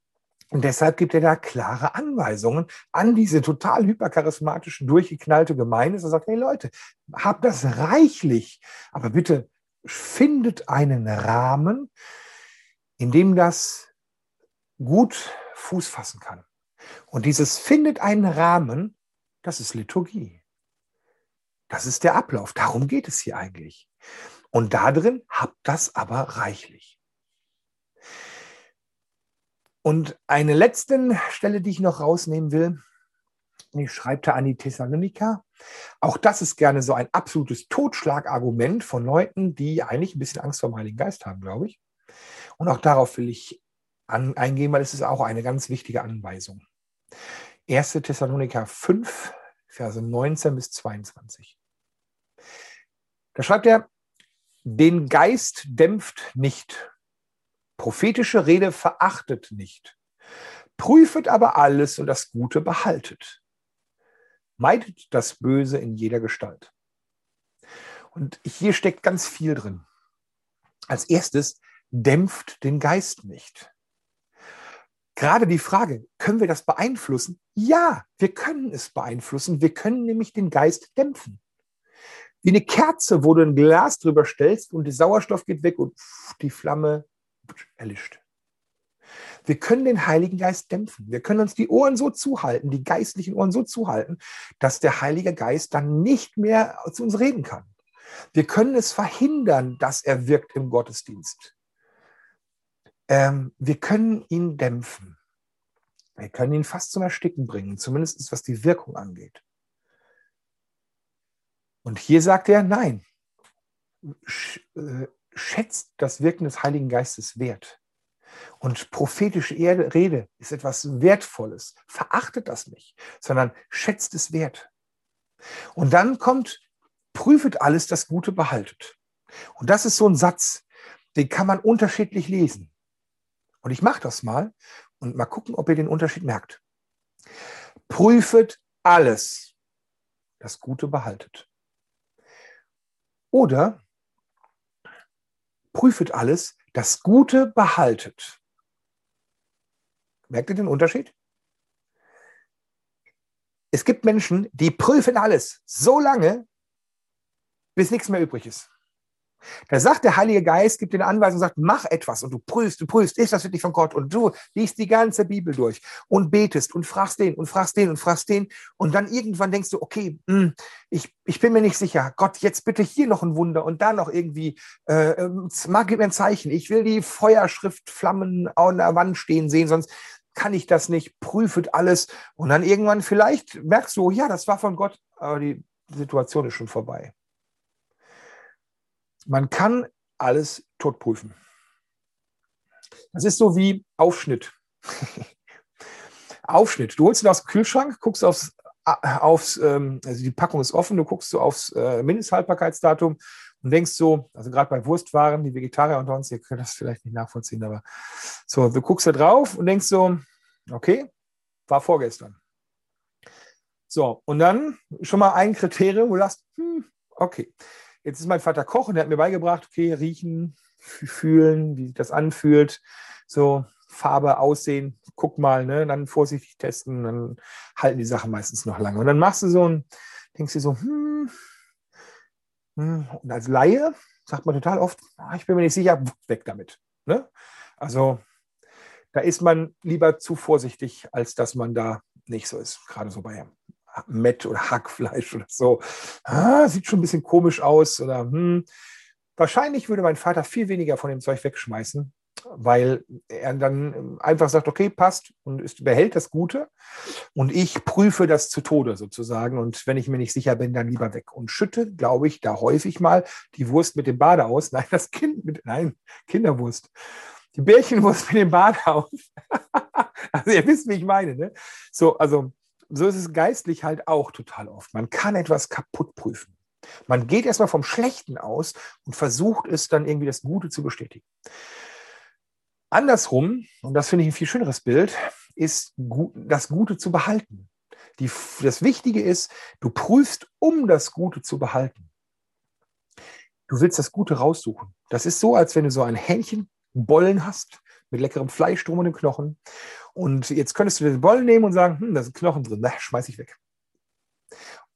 und deshalb gibt er da klare Anweisungen an diese total hypercharismatische, durchgeknallte Gemeinde. Er sagt, hey Leute, habt das reichlich, aber bitte findet einen Rahmen, in dem das gut Fuß fassen kann. Und dieses findet einen Rahmen, das ist Liturgie. Das ist der Ablauf. Darum geht es hier eigentlich. Und da drin habt das aber reichlich. Und eine letzte Stelle, die ich noch rausnehmen will, die schreibt er an die Thessaloniker. Auch das ist gerne so ein absolutes Totschlagargument von Leuten, die eigentlich ein bisschen Angst vor dem Heiligen Geist haben, glaube ich. Und auch darauf will ich an, eingehen, weil es ist auch eine ganz wichtige Anweisung. 1. Thessaloniker 5, Verse 19 bis 22. Da schreibt er, den Geist dämpft nicht, Prophetische Rede verachtet nicht. Prüfet aber alles und das Gute behaltet. Meidet das Böse in jeder Gestalt. Und hier steckt ganz viel drin. Als erstes, dämpft den Geist nicht. Gerade die Frage, können wir das beeinflussen? Ja, wir können es beeinflussen. Wir können nämlich den Geist dämpfen. Wie eine Kerze, wo du ein Glas drüber stellst und der Sauerstoff geht weg und die Flamme erlischt. Wir können den Heiligen Geist dämpfen. Wir können uns die Ohren so zuhalten, die geistlichen Ohren so zuhalten, dass der Heilige Geist dann nicht mehr zu uns reden kann. Wir können es verhindern, dass er wirkt im Gottesdienst. Ähm, wir können ihn dämpfen. Wir können ihn fast zum Ersticken bringen, zumindest was die Wirkung angeht. Und hier sagt er, nein, äh, schätzt das Wirken des Heiligen Geistes wert. Und prophetische Rede ist etwas Wertvolles. Verachtet das nicht, sondern schätzt es wert. Und dann kommt, prüfet alles, das Gute behaltet. Und das ist so ein Satz, den kann man unterschiedlich lesen. Und ich mache das mal und mal gucken, ob ihr den Unterschied merkt. Prüfet alles, das Gute behaltet. Oder prüfet alles, das Gute behaltet. Merkt ihr den Unterschied? Es gibt Menschen, die prüfen alles so lange, bis nichts mehr übrig ist. Da sagt der Heilige Geist, gibt dir eine Anweisung, sagt, mach etwas und du prüfst, du prüfst, ist das wirklich von Gott? Und du liest die ganze Bibel durch und betest und fragst den und fragst den und fragst den. Und dann irgendwann denkst du, okay, mh, hm, ich, ich bin mir nicht sicher, Gott, jetzt bitte hier noch ein Wunder und da noch irgendwie, äh, ähm, mag gib mir ein Zeichen, ich will die Feuerschrift Flammen an der Wand stehen sehen, sonst kann ich das nicht, prüfet alles. Und dann irgendwann vielleicht merkst du, ja, das war von Gott, aber die Situation ist schon vorbei. Man kann alles totprüfen. Das ist so wie Aufschnitt. (laughs) Aufschnitt. Du holst ihn aus dem Kühlschrank, guckst aufs, aufs ähm, also die Packung ist offen, du guckst so aufs äh, Mindesthaltbarkeitsdatum und denkst so, also gerade bei Wurstwaren, die Vegetarier unter uns, ihr könnt das vielleicht nicht nachvollziehen, aber so, du guckst da drauf und denkst so, okay, war vorgestern. So, und dann schon mal ein Kriterium, wo du sagst, hm, okay, Jetzt ist mein Vater Koch und der hat mir beigebracht, okay, riechen, fühlen, wie sich das anfühlt, so Farbe, Aussehen, guck mal, ne, dann vorsichtig testen, dann halten die Sachen meistens noch lange. Und dann machst du so ein, denkst du so, hm, hm, und als Laie sagt man total oft, ah, ich bin mir nicht sicher, weg damit. Ne? Also da ist man lieber zu vorsichtig, als dass man da nicht so ist, gerade so bei Mett oder Hackfleisch oder so. Ah, sieht schon ein bisschen komisch aus. Oder hm. Wahrscheinlich würde mein Vater viel weniger von dem Zeug wegschmeißen, weil er dann einfach sagt, okay, passt und ist, behält das Gute und ich prüfe das zu Tode sozusagen und wenn ich mir nicht sicher bin, dann lieber weg und schütte, glaube ich, da häufig mal die Wurst mit dem Bade aus. Nein, das Kind mit, nein, Kinderwurst. Die Bärchenwurst mit dem Bade aus. (laughs) also ihr wisst, wie ich meine. Ne? So, also so ist es geistlich halt auch total oft. Man kann etwas kaputt prüfen. Man geht erstmal vom Schlechten aus und versucht es dann irgendwie das Gute zu bestätigen. Andersrum, und das finde ich ein viel schöneres Bild, ist das Gute zu behalten. Die, das Wichtige ist, du prüfst, um das Gute zu behalten. Du willst das Gute raussuchen. Das ist so, als wenn du so ein Hähnchenbollen hast mit leckerem Fleisch drum und dem Knochen. Und jetzt könntest du den Bollen nehmen und sagen, hm, da sind Knochen drin, na, schmeiß ich weg.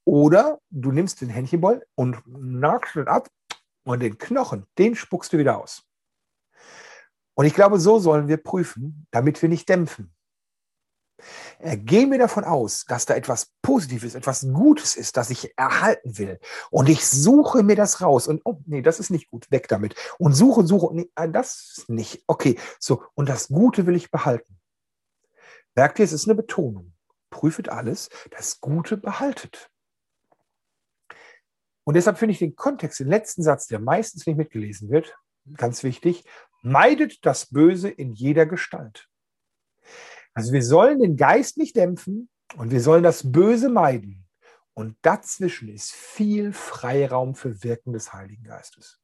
Oder du nimmst den Hähnchenbollen und nagst ihn ab und den Knochen, den spuckst du wieder aus. Und ich glaube, so sollen wir prüfen, damit wir nicht dämpfen. Äh, gehen wir davon aus, dass da etwas Positives, etwas Gutes ist, das ich erhalten will. Und ich suche mir das raus. Und oh, nee, das ist nicht gut, weg damit. Und suche, suche, nee, äh, das nicht. Okay, so. Und das Gute will ich behalten. Merkt ihr, es ist eine Betonung. Prüfet alles, das Gute behaltet. Und deshalb finde ich den Kontext, den letzten Satz, der meistens nicht mitgelesen wird, ganz wichtig. Meidet das Böse in jeder Gestalt. Also wir sollen den Geist nicht dämpfen und wir sollen das Böse meiden. Und dazwischen ist viel Freiraum für Wirken des Heiligen Geistes.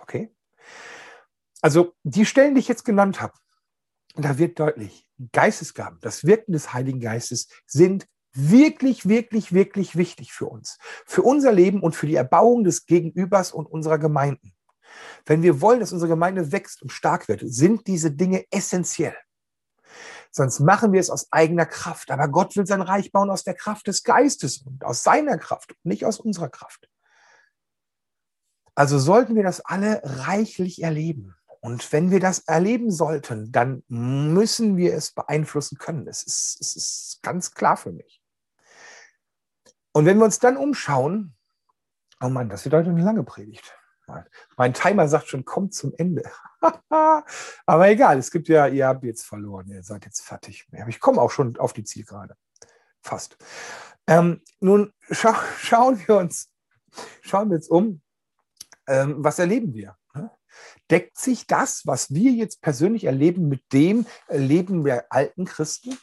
Okay? Also die Stellen, die ich jetzt genannt habe, da wird deutlich, Geistesgaben, das Wirken des Heiligen Geistes sind wirklich, wirklich, wirklich wichtig für uns, für unser Leben und für die Erbauung des Gegenübers und unserer Gemeinden. Wenn wir wollen, dass unsere Gemeinde wächst und stark wird, sind diese Dinge essentiell. Sonst machen wir es aus eigener Kraft. Aber Gott will sein Reich bauen aus der Kraft des Geistes und aus seiner Kraft, nicht aus unserer Kraft. Also sollten wir das alle reichlich erleben. Und wenn wir das erleben sollten, dann müssen wir es beeinflussen können. Es ist, es ist ganz klar für mich. Und wenn wir uns dann umschauen, oh Mann, das wird heute eine lange Predigt. Mein Timer sagt schon, kommt zum Ende. (laughs) Aber egal, es gibt ja, ihr habt jetzt verloren, ihr seid jetzt fertig. Ich komme auch schon auf die Zielgerade. Fast. Ähm, nun scha (laughs) schauen wir uns, schauen wir uns um, ähm, was erleben wir? Ne? Deckt sich das, was wir jetzt persönlich erleben, mit dem Leben der alten Christen?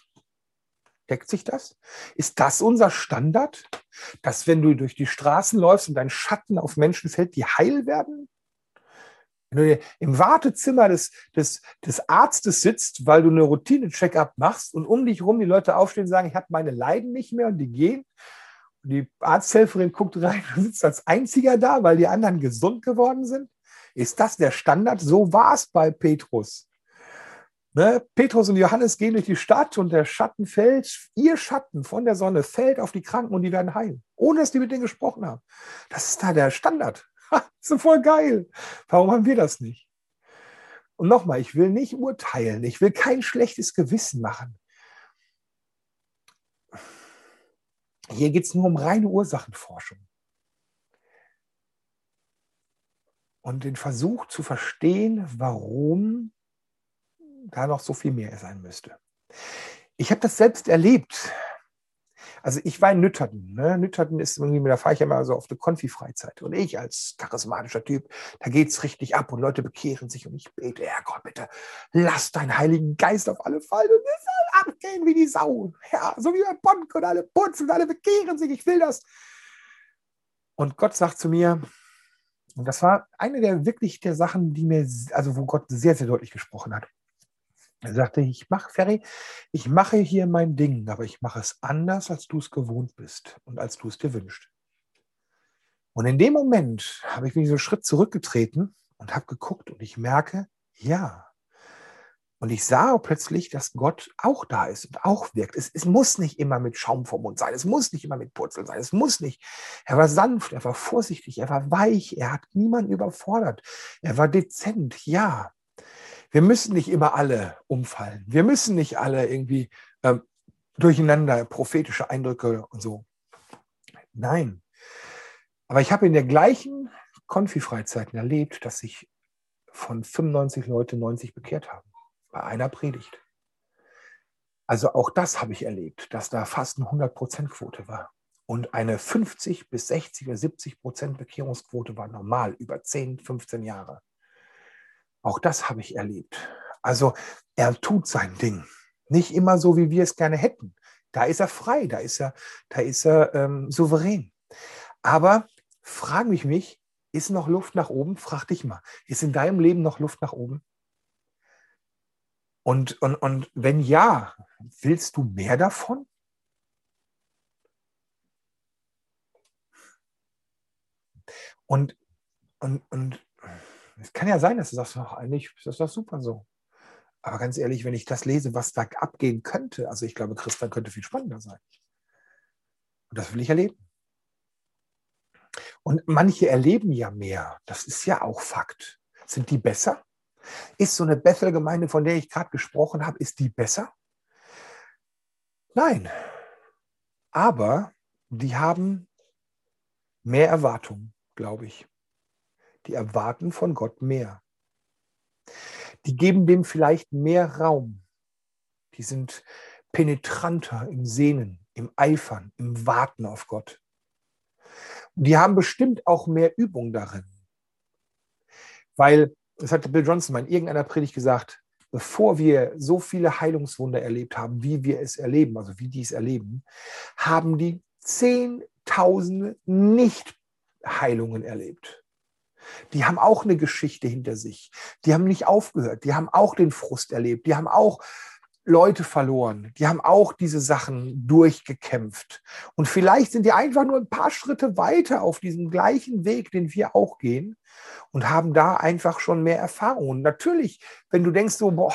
Deckt sich das? Ist das unser Standard? Dass wenn du durch die Straßen läufst und dein Schatten auf Menschen fällt, die heil werden? Wenn du im Wartezimmer des, des, des Arztes sitzt, weil du eine Routine-Check-up machst und um dich herum die Leute aufstehen und sagen, ich habe meine Leiden nicht mehr und die gehen. Und die Arzthelferin guckt rein und sitzt als einziger da, weil die anderen gesund geworden sind. Ist das der Standard? So war es bei Petrus. Ne? Petrus und Johannes gehen durch die Stadt und der Schatten fällt, ihr Schatten von der Sonne fällt auf die Kranken und die werden heil, ohne dass die mit denen gesprochen haben. Das ist da der Standard. (laughs) das ist voll geil. Warum haben wir das nicht? Und nochmal, ich will nicht urteilen, ich will kein schlechtes Gewissen machen. Hier geht es nur um reine Ursachenforschung. Und den Versuch zu verstehen, warum da noch so viel mehr sein müsste. Ich habe das selbst erlebt. Also ich war in Nütterden. Ne? Nütterden ist irgendwie, da fahre ich mal so auf eine Konfi-Freizeit. Und ich als charismatischer Typ, da geht es richtig ab und Leute bekehren sich und ich bete, Herrgott, bitte, lass deinen Heiligen Geist auf alle fallen und es soll abgehen wie die Sau. Ja, so wie bei Bonk und alle putzen und alle bekehren sich, ich will das. Und Gott sagt zu mir, und das war eine der wirklich der Sachen, die mir, also wo Gott sehr, sehr deutlich gesprochen hat. Er sagte, ich mache, Ferry, ich mache hier mein Ding, aber ich mache es anders, als du es gewohnt bist und als du es dir wünschst. Und in dem Moment habe ich mich so einen Schritt zurückgetreten und habe geguckt und ich merke, ja. Und ich sah plötzlich, dass Gott auch da ist und auch wirkt. Es, es muss nicht immer mit Schaum vom Mund sein. Es muss nicht immer mit Purzel sein. Es muss nicht. Er war sanft, er war vorsichtig, er war weich, er hat niemanden überfordert. Er war dezent, ja wir müssen nicht immer alle umfallen. Wir müssen nicht alle irgendwie ähm, durcheinander prophetische Eindrücke und so. Nein. Aber ich habe in der gleichen Konfi-Freizeiten erlebt, dass sich von 95 Leute 90 bekehrt haben. Bei einer Predigt. Also auch das habe ich erlebt, dass da fast eine 100%-Quote war. Und eine 50 bis 60 oder 70 Prozent Bekehrungsquote war normal über 10, 15 Jahre. Auch das habe ich erlebt. Also er tut sein Ding. Nicht immer so, wie wir es gerne hätten. Da ist er frei, da ist er, da ist er ähm, souverän. Aber frage mich mich, ist noch Luft nach oben? Frag dich mal, ist in deinem Leben noch Luft nach oben? Und, und, und wenn ja, willst du mehr davon? Und, und, und es kann ja sein, dass du sagst, ach, eigentlich ist das super so. Aber ganz ehrlich, wenn ich das lese, was da abgehen könnte, also ich glaube, Christian könnte viel spannender sein. Und das will ich erleben. Und manche erleben ja mehr. Das ist ja auch Fakt. Sind die besser? Ist so eine Bethel-Gemeinde, von der ich gerade gesprochen habe, ist die besser? Nein. Aber die haben mehr Erwartungen, glaube ich die erwarten von Gott mehr. Die geben dem vielleicht mehr Raum. Die sind penetranter im Sehnen, im Eifern, im Warten auf Gott. Und die haben bestimmt auch mehr Übung darin. Weil, das hat Bill Johnson mal in irgendeiner Predigt gesagt, bevor wir so viele Heilungswunder erlebt haben, wie wir es erleben, also wie die es erleben, haben die Zehntausende Nicht-Heilungen erlebt. Die haben auch eine Geschichte hinter sich. Die haben nicht aufgehört. Die haben auch den Frust erlebt. Die haben auch Leute verloren. Die haben auch diese Sachen durchgekämpft. Und vielleicht sind die einfach nur ein paar Schritte weiter auf diesem gleichen Weg, den wir auch gehen und haben da einfach schon mehr Erfahrung. Und natürlich, wenn du denkst so, boah,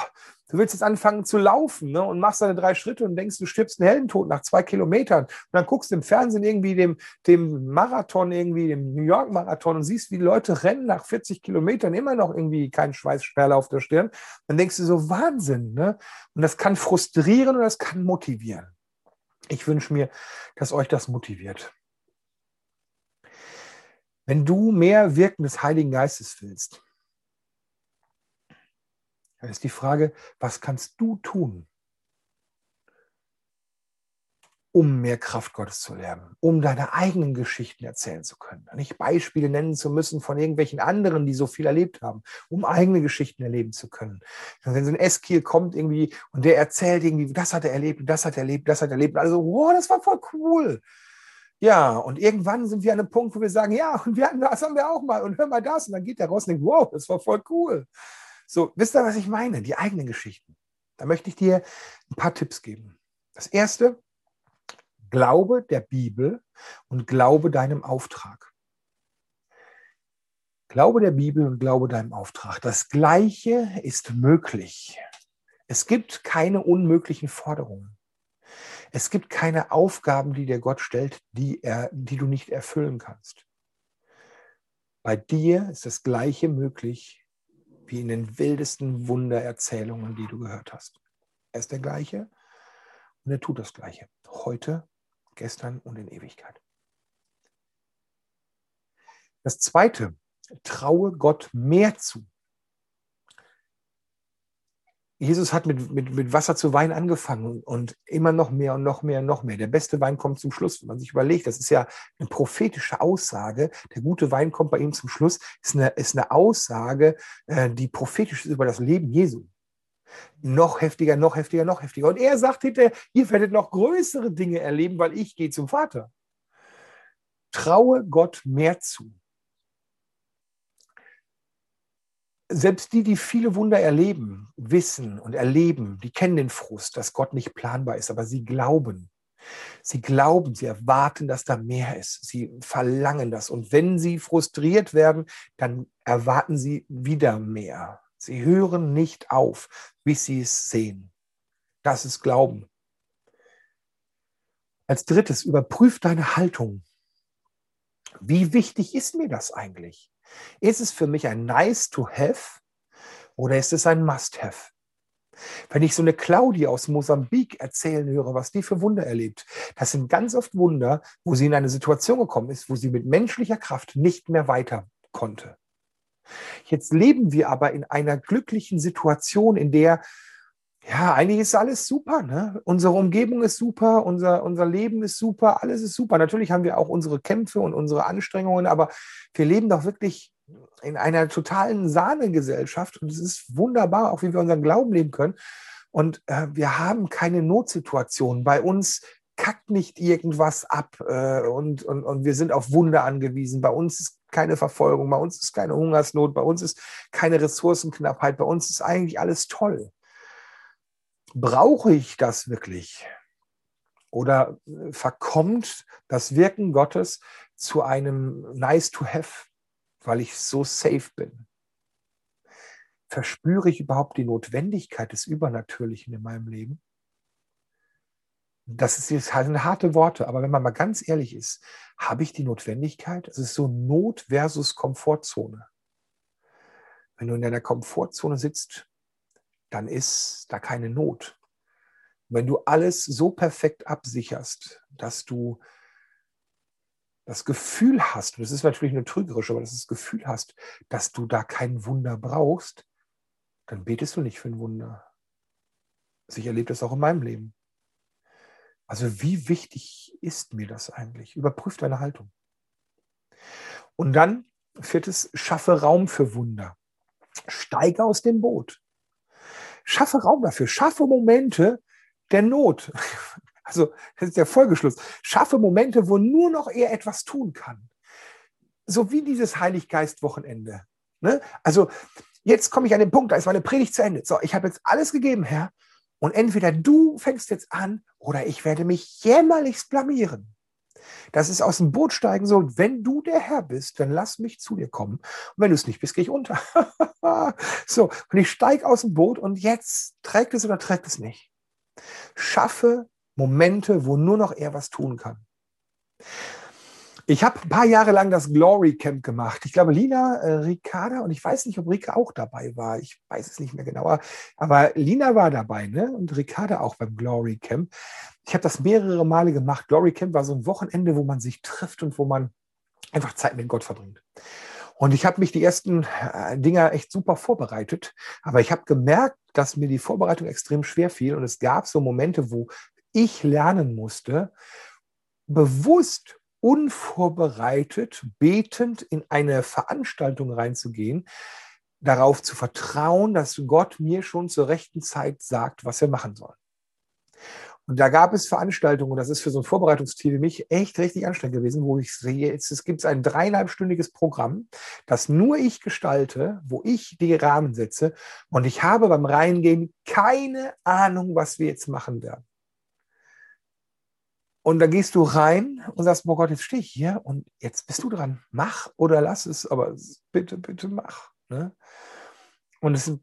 Du willst jetzt anfangen zu laufen ne, und machst deine drei Schritte und denkst, du stirbst einen Heldentod nach zwei Kilometern. Und dann guckst du im Fernsehen irgendwie dem, dem Marathon, irgendwie dem New York Marathon und siehst, wie die Leute rennen nach 40 Kilometern, immer noch irgendwie kein Schweißsperle auf der Stirn. Dann denkst du so, Wahnsinn. Ne? Und das kann frustrieren und das kann motivieren. Ich wünsche mir, dass euch das motiviert. Wenn du mehr Wirken des Heiligen Geistes willst, dann ist die Frage, was kannst du tun, um mehr Kraft Gottes zu lernen, um deine eigenen Geschichten erzählen zu können. Nicht Beispiele nennen zu müssen von irgendwelchen anderen, die so viel erlebt haben, um eigene Geschichten erleben zu können. Wenn so ein Eskiel kommt irgendwie und der erzählt irgendwie, das hat er erlebt, das hat er erlebt, das hat er erlebt. Also, wow, das war voll cool. Ja, und irgendwann sind wir an einem Punkt, wo wir sagen, ja, und wir hatten das haben wir auch mal und hör mal das. Und dann geht der raus und denkt, wow, das war voll cool. So, wisst ihr, was ich meine? Die eigenen Geschichten. Da möchte ich dir ein paar Tipps geben. Das erste, glaube der Bibel und glaube deinem Auftrag. Glaube der Bibel und glaube deinem Auftrag. Das Gleiche ist möglich. Es gibt keine unmöglichen Forderungen. Es gibt keine Aufgaben, die dir Gott stellt, die, er, die du nicht erfüllen kannst. Bei dir ist das Gleiche möglich wie in den wildesten Wundererzählungen, die du gehört hast. Er ist der Gleiche und er tut das Gleiche. Heute, gestern und in Ewigkeit. Das Zweite, traue Gott mehr zu. Jesus hat mit, mit, mit Wasser zu Wein angefangen und immer noch mehr und noch mehr und noch mehr. Der beste Wein kommt zum Schluss. Wenn man sich überlegt, das ist ja eine prophetische Aussage. Der gute Wein kommt bei ihm zum Schluss. Ist eine, ist eine Aussage, äh, die prophetisch ist über das Leben Jesu. Noch heftiger, noch heftiger, noch heftiger. Und er sagt hinterher, ihr werdet noch größere Dinge erleben, weil ich gehe zum Vater. Traue Gott mehr zu. Selbst die, die viele Wunder erleben, wissen und erleben, die kennen den Frust, dass Gott nicht planbar ist, aber sie glauben. Sie glauben, sie erwarten, dass da mehr ist. Sie verlangen das. Und wenn sie frustriert werden, dann erwarten sie wieder mehr. Sie hören nicht auf, bis sie es sehen. Das ist Glauben. Als drittes, überprüf deine Haltung. Wie wichtig ist mir das eigentlich? Ist es für mich ein Nice to have oder ist es ein Must have? Wenn ich so eine Claudia aus Mosambik erzählen höre, was die für Wunder erlebt, das sind ganz oft Wunder, wo sie in eine Situation gekommen ist, wo sie mit menschlicher Kraft nicht mehr weiter konnte. Jetzt leben wir aber in einer glücklichen Situation, in der ja, eigentlich ist alles super. Ne? Unsere Umgebung ist super, unser, unser Leben ist super, alles ist super. Natürlich haben wir auch unsere Kämpfe und unsere Anstrengungen, aber wir leben doch wirklich in einer totalen Sahnegesellschaft und es ist wunderbar, auch wie wir unseren Glauben leben können. Und äh, wir haben keine Notsituation. Bei uns kackt nicht irgendwas ab äh, und, und, und wir sind auf Wunder angewiesen. Bei uns ist keine Verfolgung, bei uns ist keine Hungersnot, bei uns ist keine Ressourcenknappheit, bei uns ist eigentlich alles toll brauche ich das wirklich? Oder äh, verkommt das Wirken Gottes zu einem Nice to Have, weil ich so safe bin? Verspüre ich überhaupt die Notwendigkeit des Übernatürlichen in meinem Leben? Das jetzt halt harte Worte, aber wenn man mal ganz ehrlich ist, habe ich die Notwendigkeit? Es ist so Not versus Komfortzone. Wenn du in deiner Komfortzone sitzt, dann ist da keine Not. wenn du alles so perfekt absicherst, dass du das Gefühl hast, und das ist natürlich nur trügerisch, aber dass du das Gefühl hast, dass du da kein Wunder brauchst, dann betest du nicht für ein Wunder. Also ich erlebe das auch in meinem Leben. Also wie wichtig ist mir das eigentlich? Überprüf deine Haltung. Und dann, viertes, schaffe Raum für Wunder. Steige aus dem Boot. Schaffe Raum dafür, schaffe Momente der Not. (laughs) Also, das ist der Folgeschluss. Schaffe Momente, wo nur noch er etwas tun kann. So wie dieses Heiliggeist-Wochenende. Ne? Also, jetzt komme ich an den Punkt, da ist meine Predigt zu Ende. So, ich habe jetzt alles gegeben, Herr. Und entweder du fängst jetzt an oder ich werde mich jämmerlichst blamieren. Das ist aus dem Boot steigen so, wenn du der Herr bist, dann lass mich zu dir kommen. Und wenn du es nicht bist, gehe ich unter. (laughs) so, und ich steige aus dem Boot und jetzt trägt es oder trägt es nicht. Schaffe Momente, wo nur noch er was tun kann. Ich habe ein paar Jahre lang das Glory Camp gemacht. Ich glaube, Lina, äh, Ricarda und ich weiß nicht, ob Rika auch dabei war. Ich weiß es nicht mehr genauer. Aber Lina war dabei ne? und Ricarda auch beim Glory Camp. Ich habe das mehrere Male gemacht. Glory Camp war so ein Wochenende, wo man sich trifft und wo man einfach Zeit mit Gott verbringt. Und ich habe mich die ersten äh, Dinger echt super vorbereitet. Aber ich habe gemerkt, dass mir die Vorbereitung extrem schwer fiel. Und es gab so Momente, wo ich lernen musste, bewusst unvorbereitet, betend in eine Veranstaltung reinzugehen, darauf zu vertrauen, dass Gott mir schon zur rechten Zeit sagt, was wir machen sollen. Und da gab es Veranstaltungen, und das ist für so ein Vorbereitungsteam wie mich echt richtig anstrengend gewesen, wo ich sehe, jetzt es gibt ein dreieinhalbstündiges Programm, das nur ich gestalte, wo ich die Rahmen setze. Und ich habe beim Reingehen keine Ahnung, was wir jetzt machen werden. Und da gehst du rein und sagst, boah Gott, jetzt stehe ich hier und jetzt bist du dran. Mach oder lass es, aber bitte, bitte mach. Ne? Und es sind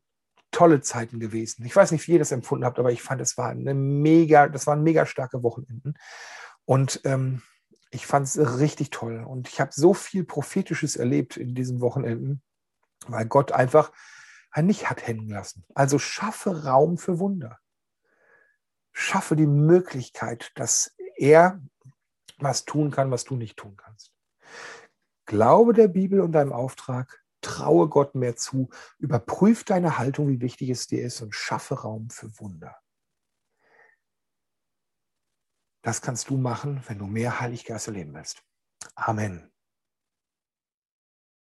tolle Zeiten gewesen. Ich weiß nicht, wie ihr das empfunden habt, aber ich fand, es war eine mega, das waren mega starke Wochenenden. Und ähm, ich fand es richtig toll. Und ich habe so viel Prophetisches erlebt in diesen Wochenenden, weil Gott einfach nicht hat hängen lassen. Also schaffe Raum für Wunder. Schaffe die Möglichkeit, dass er was tun kann, was du nicht tun kannst. Glaube der Bibel und deinem Auftrag, traue Gott mehr zu, überprüf deine Haltung, wie wichtig es dir ist und schaffe Raum für Wunder. Das kannst du machen, wenn du mehr Heiliggeist erleben willst. Amen.